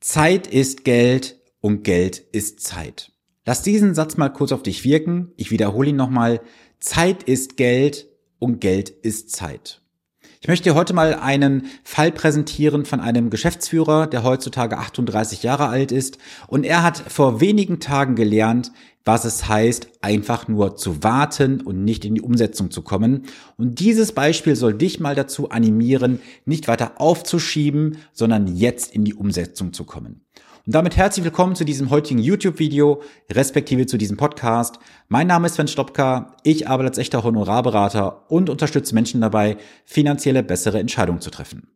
Zeit ist Geld und Geld ist Zeit. Lass diesen Satz mal kurz auf dich wirken. Ich wiederhole ihn nochmal. Zeit ist Geld und Geld ist Zeit. Ich möchte dir heute mal einen Fall präsentieren von einem Geschäftsführer, der heutzutage 38 Jahre alt ist. Und er hat vor wenigen Tagen gelernt, was es heißt, einfach nur zu warten und nicht in die Umsetzung zu kommen. Und dieses Beispiel soll dich mal dazu animieren, nicht weiter aufzuschieben, sondern jetzt in die Umsetzung zu kommen. Und damit herzlich willkommen zu diesem heutigen YouTube-Video, respektive zu diesem Podcast. Mein Name ist Sven Stopka, ich arbeite als echter Honorarberater und unterstütze Menschen dabei, finanzielle bessere Entscheidungen zu treffen.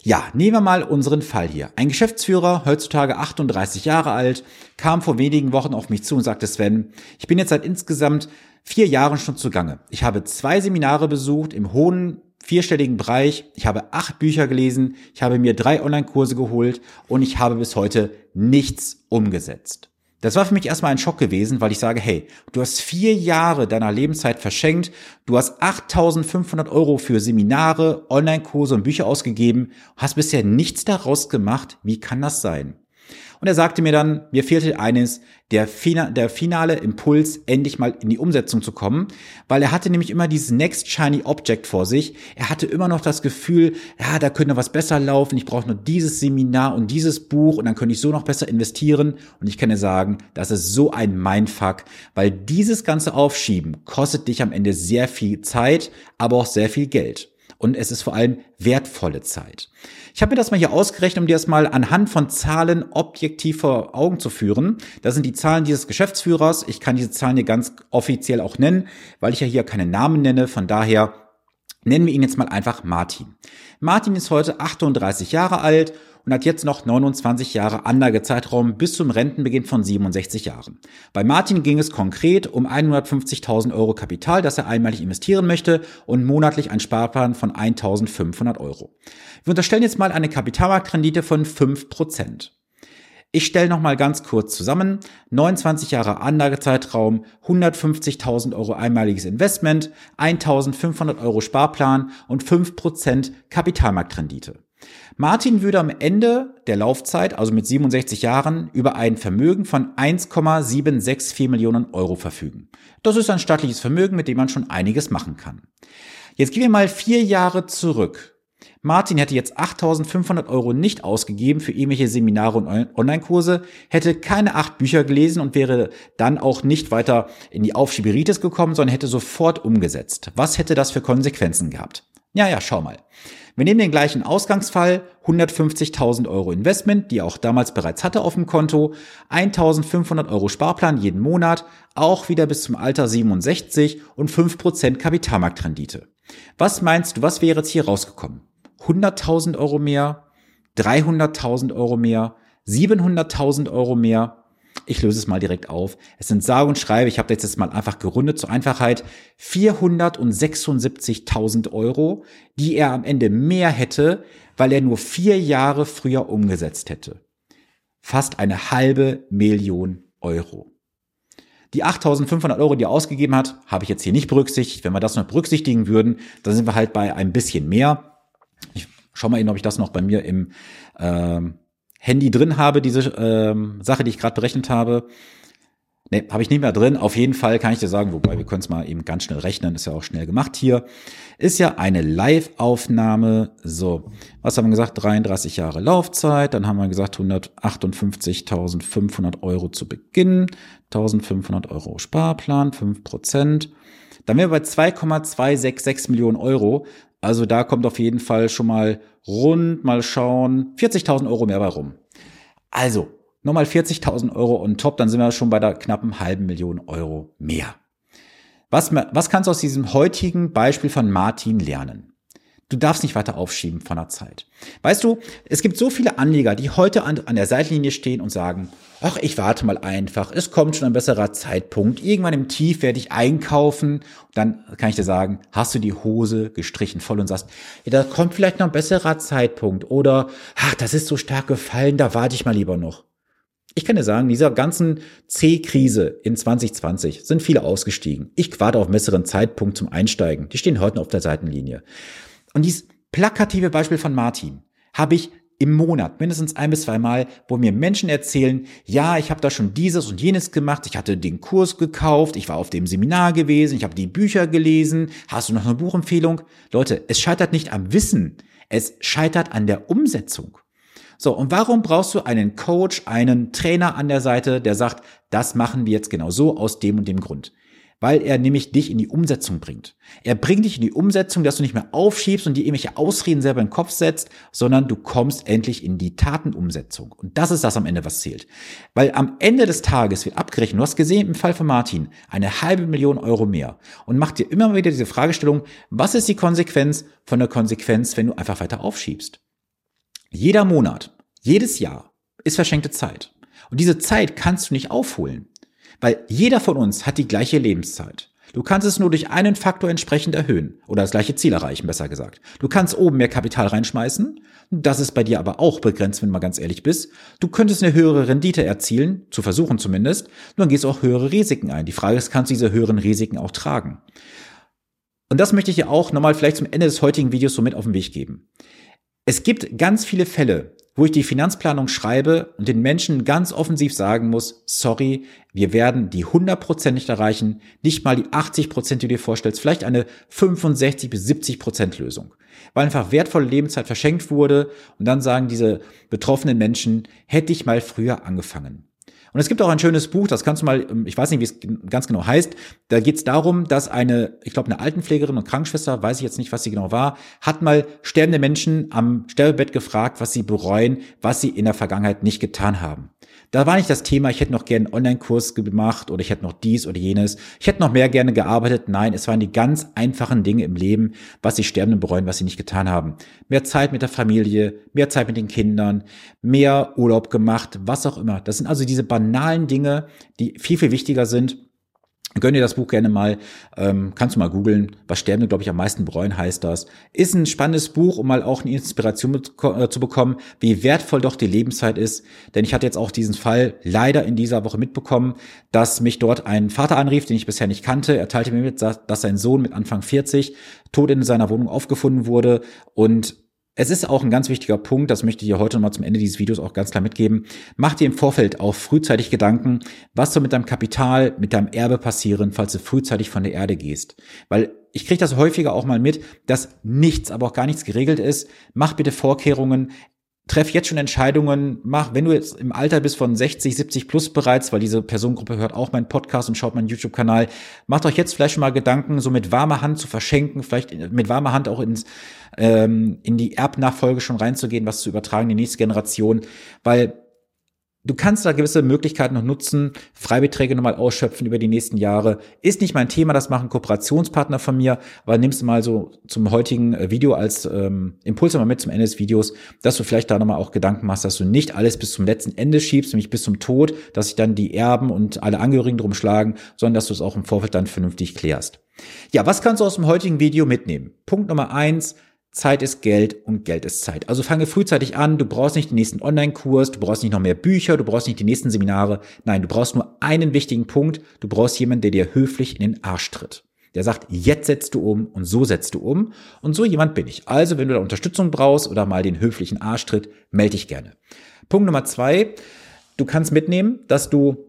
Ja, nehmen wir mal unseren Fall hier. Ein Geschäftsführer, heutzutage 38 Jahre alt, kam vor wenigen Wochen auf mich zu und sagte, Sven, ich bin jetzt seit insgesamt vier Jahren schon zugange. Ich habe zwei Seminare besucht im hohen vierstelligen Bereich. Ich habe acht Bücher gelesen, ich habe mir drei Online-Kurse geholt und ich habe bis heute nichts umgesetzt. Das war für mich erstmal ein Schock gewesen, weil ich sage, hey, du hast vier Jahre deiner Lebenszeit verschenkt, du hast 8500 Euro für Seminare, Online-Kurse und Bücher ausgegeben, hast bisher nichts daraus gemacht. Wie kann das sein? Und er sagte mir dann, mir fehlte eines, der, der finale Impuls, endlich mal in die Umsetzung zu kommen, weil er hatte nämlich immer dieses Next Shiny Object vor sich. Er hatte immer noch das Gefühl, ja, da könnte was besser laufen, ich brauche nur dieses Seminar und dieses Buch und dann könnte ich so noch besser investieren. Und ich kann dir sagen, das ist so ein Mindfuck, weil dieses ganze Aufschieben kostet dich am Ende sehr viel Zeit, aber auch sehr viel Geld. Und es ist vor allem wertvolle Zeit. Ich habe mir das mal hier ausgerechnet, um dir das mal anhand von Zahlen objektiv vor Augen zu führen. Das sind die Zahlen dieses Geschäftsführers. Ich kann diese Zahlen hier ganz offiziell auch nennen, weil ich ja hier keine Namen nenne. Von daher nennen wir ihn jetzt mal einfach Martin. Martin ist heute 38 Jahre alt und hat jetzt noch 29 Jahre Anlagezeitraum bis zum Rentenbeginn von 67 Jahren. Bei Martin ging es konkret um 150.000 Euro Kapital, das er einmalig investieren möchte und monatlich ein Sparplan von 1.500 Euro. Wir unterstellen jetzt mal eine Kapitalmarktrendite von 5%. Ich stelle noch mal ganz kurz zusammen. 29 Jahre Anlagezeitraum, 150.000 Euro einmaliges Investment, 1.500 Euro Sparplan und 5% Kapitalmarktrendite. Martin würde am Ende der Laufzeit, also mit 67 Jahren, über ein Vermögen von 1,764 Millionen Euro verfügen. Das ist ein stattliches Vermögen, mit dem man schon einiges machen kann. Jetzt gehen wir mal vier Jahre zurück. Martin hätte jetzt 8500 Euro nicht ausgegeben für irgendwelche Seminare und Online-Kurse, hätte keine acht Bücher gelesen und wäre dann auch nicht weiter in die Aufschieberitis gekommen, sondern hätte sofort umgesetzt. Was hätte das für Konsequenzen gehabt? Ja, ja, schau mal. Wir nehmen den gleichen Ausgangsfall, 150.000 Euro Investment, die er auch damals bereits hatte auf dem Konto, 1.500 Euro Sparplan jeden Monat, auch wieder bis zum Alter 67 und 5% Kapitalmarktrendite. Was meinst du, was wäre jetzt hier rausgekommen? 100.000 Euro mehr, 300.000 Euro mehr, 700.000 Euro mehr, ich löse es mal direkt auf. Es sind sage und schreibe, ich habe jetzt mal einfach gerundet zur Einfachheit, 476.000 Euro, die er am Ende mehr hätte, weil er nur vier Jahre früher umgesetzt hätte. Fast eine halbe Million Euro. Die 8.500 Euro, die er ausgegeben hat, habe ich jetzt hier nicht berücksichtigt. Wenn wir das noch berücksichtigen würden, dann sind wir halt bei ein bisschen mehr. Ich schau mal eben, ob ich das noch bei mir im ähm, Handy drin habe, diese ähm, Sache, die ich gerade berechnet habe. Ne, habe ich nicht mehr drin. Auf jeden Fall kann ich dir sagen, wobei wir können es mal eben ganz schnell rechnen, ist ja auch schnell gemacht hier. Ist ja eine Live-Aufnahme. So, was haben wir gesagt? 33 Jahre Laufzeit. Dann haben wir gesagt 158.500 Euro zu Beginn. 1.500 Euro Sparplan, 5 Prozent. Dann wären wir bei 2,266 Millionen Euro. Also da kommt auf jeden Fall schon mal rund, mal schauen, 40.000 Euro mehr bei rum. Also, nochmal 40.000 Euro on top, dann sind wir schon bei der knappen halben Million Euro mehr. Was, was kannst du aus diesem heutigen Beispiel von Martin lernen? Du darfst nicht weiter aufschieben von der Zeit. Weißt du, es gibt so viele Anleger, die heute an, an der Seitenlinie stehen und sagen, ach, ich warte mal einfach, es kommt schon ein besserer Zeitpunkt, irgendwann im Tief werde ich einkaufen. Dann kann ich dir sagen, hast du die Hose gestrichen voll und sagst, ja, da kommt vielleicht noch ein besserer Zeitpunkt oder, ach, das ist so stark gefallen, da warte ich mal lieber noch. Ich kann dir sagen, dieser ganzen C-Krise in 2020 sind viele ausgestiegen. Ich warte auf einen besseren Zeitpunkt zum Einsteigen. Die stehen heute noch auf der Seitenlinie. Und dieses plakative Beispiel von Martin habe ich im Monat, mindestens ein bis zweimal, wo mir Menschen erzählen, ja, ich habe da schon dieses und jenes gemacht, ich hatte den Kurs gekauft, ich war auf dem Seminar gewesen, ich habe die Bücher gelesen, hast du noch eine Buchempfehlung? Leute, es scheitert nicht am Wissen, es scheitert an der Umsetzung. So, und warum brauchst du einen Coach, einen Trainer an der Seite, der sagt, das machen wir jetzt genau so aus dem und dem Grund? Weil er nämlich dich in die Umsetzung bringt. Er bringt dich in die Umsetzung, dass du nicht mehr aufschiebst und dir irgendwelche Ausreden selber in den Kopf setzt, sondern du kommst endlich in die Tatenumsetzung. Und das ist das am Ende, was zählt. Weil am Ende des Tages wird abgerechnet, du hast gesehen im Fall von Martin, eine halbe Million Euro mehr und macht dir immer wieder diese Fragestellung, was ist die Konsequenz von der Konsequenz, wenn du einfach weiter aufschiebst? Jeder Monat, jedes Jahr ist verschenkte Zeit. Und diese Zeit kannst du nicht aufholen. Weil jeder von uns hat die gleiche Lebenszeit. Du kannst es nur durch einen Faktor entsprechend erhöhen oder das gleiche Ziel erreichen, besser gesagt. Du kannst oben mehr Kapital reinschmeißen, das ist bei dir aber auch begrenzt, wenn du mal ganz ehrlich bist. Du könntest eine höhere Rendite erzielen, zu versuchen zumindest, nur dann gehst du auch höhere Risiken ein. Die Frage ist, kannst du diese höheren Risiken auch tragen? Und das möchte ich dir auch nochmal vielleicht zum Ende des heutigen Videos so mit auf den Weg geben. Es gibt ganz viele Fälle, wo ich die Finanzplanung schreibe und den Menschen ganz offensiv sagen muss, sorry, wir werden die 100% nicht erreichen, nicht mal die 80%, die du dir vorstellst, vielleicht eine 65 bis 70% Lösung. Weil einfach wertvolle Lebenszeit verschenkt wurde und dann sagen diese betroffenen Menschen, hätte ich mal früher angefangen. Und es gibt auch ein schönes Buch, das kannst du mal, ähm, ich weiß nicht, wie es ganz genau heißt. Da geht es darum, dass eine, ich glaube, eine Altenpflegerin und Krankenschwester, weiß ich jetzt nicht, was sie genau war, hat mal sterbende Menschen am Sterbebett gefragt, was sie bereuen, was sie in der Vergangenheit nicht getan haben. Da war nicht das Thema, ich hätte noch gerne einen Online-Kurs gemacht oder ich hätte noch dies oder jenes. Ich hätte noch mehr gerne gearbeitet. Nein, es waren die ganz einfachen Dinge im Leben, was die Sterbenden bereuen, was sie nicht getan haben. Mehr Zeit mit der Familie, mehr Zeit mit den Kindern, mehr Urlaub gemacht, was auch immer. Das sind also diese banalen Dinge, die viel, viel wichtiger sind Gönn dir das Buch gerne mal, ähm, kannst du mal googeln, was Sterbende, glaube ich, am meisten bereuen heißt das. Ist ein spannendes Buch, um mal auch eine Inspiration äh, zu bekommen, wie wertvoll doch die Lebenszeit ist. Denn ich hatte jetzt auch diesen Fall leider in dieser Woche mitbekommen, dass mich dort ein Vater anrief, den ich bisher nicht kannte. Er teilte mir mit, dass sein Sohn mit Anfang 40 tot in seiner Wohnung aufgefunden wurde und es ist auch ein ganz wichtiger Punkt, das möchte ich dir heute nochmal zum Ende dieses Videos auch ganz klar mitgeben. Mach dir im Vorfeld auch frühzeitig Gedanken, was soll mit deinem Kapital, mit deinem Erbe passieren, falls du frühzeitig von der Erde gehst. Weil ich kriege das häufiger auch mal mit, dass nichts, aber auch gar nichts geregelt ist. Mach bitte Vorkehrungen, treff jetzt schon Entscheidungen, mach, wenn du jetzt im Alter bist von 60, 70 plus bereits, weil diese Personengruppe hört auch meinen Podcast und schaut meinen YouTube-Kanal, macht euch jetzt vielleicht schon mal Gedanken, so mit warmer Hand zu verschenken, vielleicht mit warmer Hand auch ins, ähm, in die Erbnachfolge schon reinzugehen, was zu übertragen, die nächste Generation, weil Du kannst da gewisse Möglichkeiten noch nutzen, Freibeträge nochmal ausschöpfen über die nächsten Jahre. Ist nicht mein Thema, das machen Kooperationspartner von mir, aber nimmst du mal so zum heutigen äh, Video als ähm, Impuls mal mit zum Ende des Videos, dass du vielleicht da nochmal auch Gedanken machst, dass du nicht alles bis zum letzten Ende schiebst, nämlich bis zum Tod, dass sich dann die Erben und alle Angehörigen drum schlagen, sondern dass du es auch im Vorfeld dann vernünftig klärst. Ja, was kannst du aus dem heutigen Video mitnehmen? Punkt Nummer eins, Zeit ist Geld und Geld ist Zeit. Also fange frühzeitig an, du brauchst nicht den nächsten Online-Kurs, du brauchst nicht noch mehr Bücher, du brauchst nicht die nächsten Seminare. Nein, du brauchst nur einen wichtigen Punkt, du brauchst jemanden, der dir höflich in den Arsch tritt. Der sagt, jetzt setzt du um und so setzt du um. Und so jemand bin ich. Also, wenn du da Unterstützung brauchst oder mal den höflichen Arschtritt, melde dich gerne. Punkt Nummer zwei, du kannst mitnehmen, dass du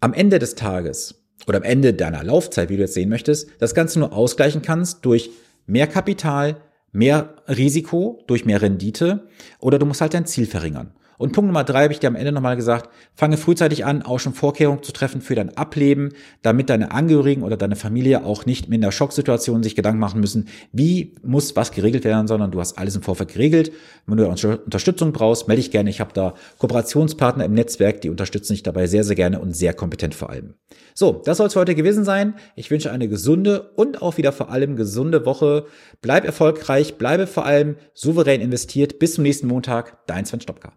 am Ende des Tages oder am Ende deiner Laufzeit, wie du jetzt sehen möchtest, das Ganze nur ausgleichen kannst durch mehr Kapital, mehr Risiko durch mehr Rendite oder du musst halt dein Ziel verringern. Und Punkt Nummer drei habe ich dir am Ende nochmal gesagt, fange frühzeitig an, auch schon Vorkehrungen zu treffen für dein Ableben, damit deine Angehörigen oder deine Familie auch nicht in der Schocksituation sich Gedanken machen müssen, wie muss was geregelt werden, sondern du hast alles im Vorfeld geregelt. Wenn du Unterstützung brauchst, melde dich gerne. Ich habe da Kooperationspartner im Netzwerk, die unterstützen dich dabei sehr, sehr gerne und sehr kompetent vor allem. So, das soll es für heute gewesen sein. Ich wünsche eine gesunde und auch wieder vor allem gesunde Woche. Bleib erfolgreich, bleibe vor allem souverän investiert. Bis zum nächsten Montag. Dein Sven Stopka.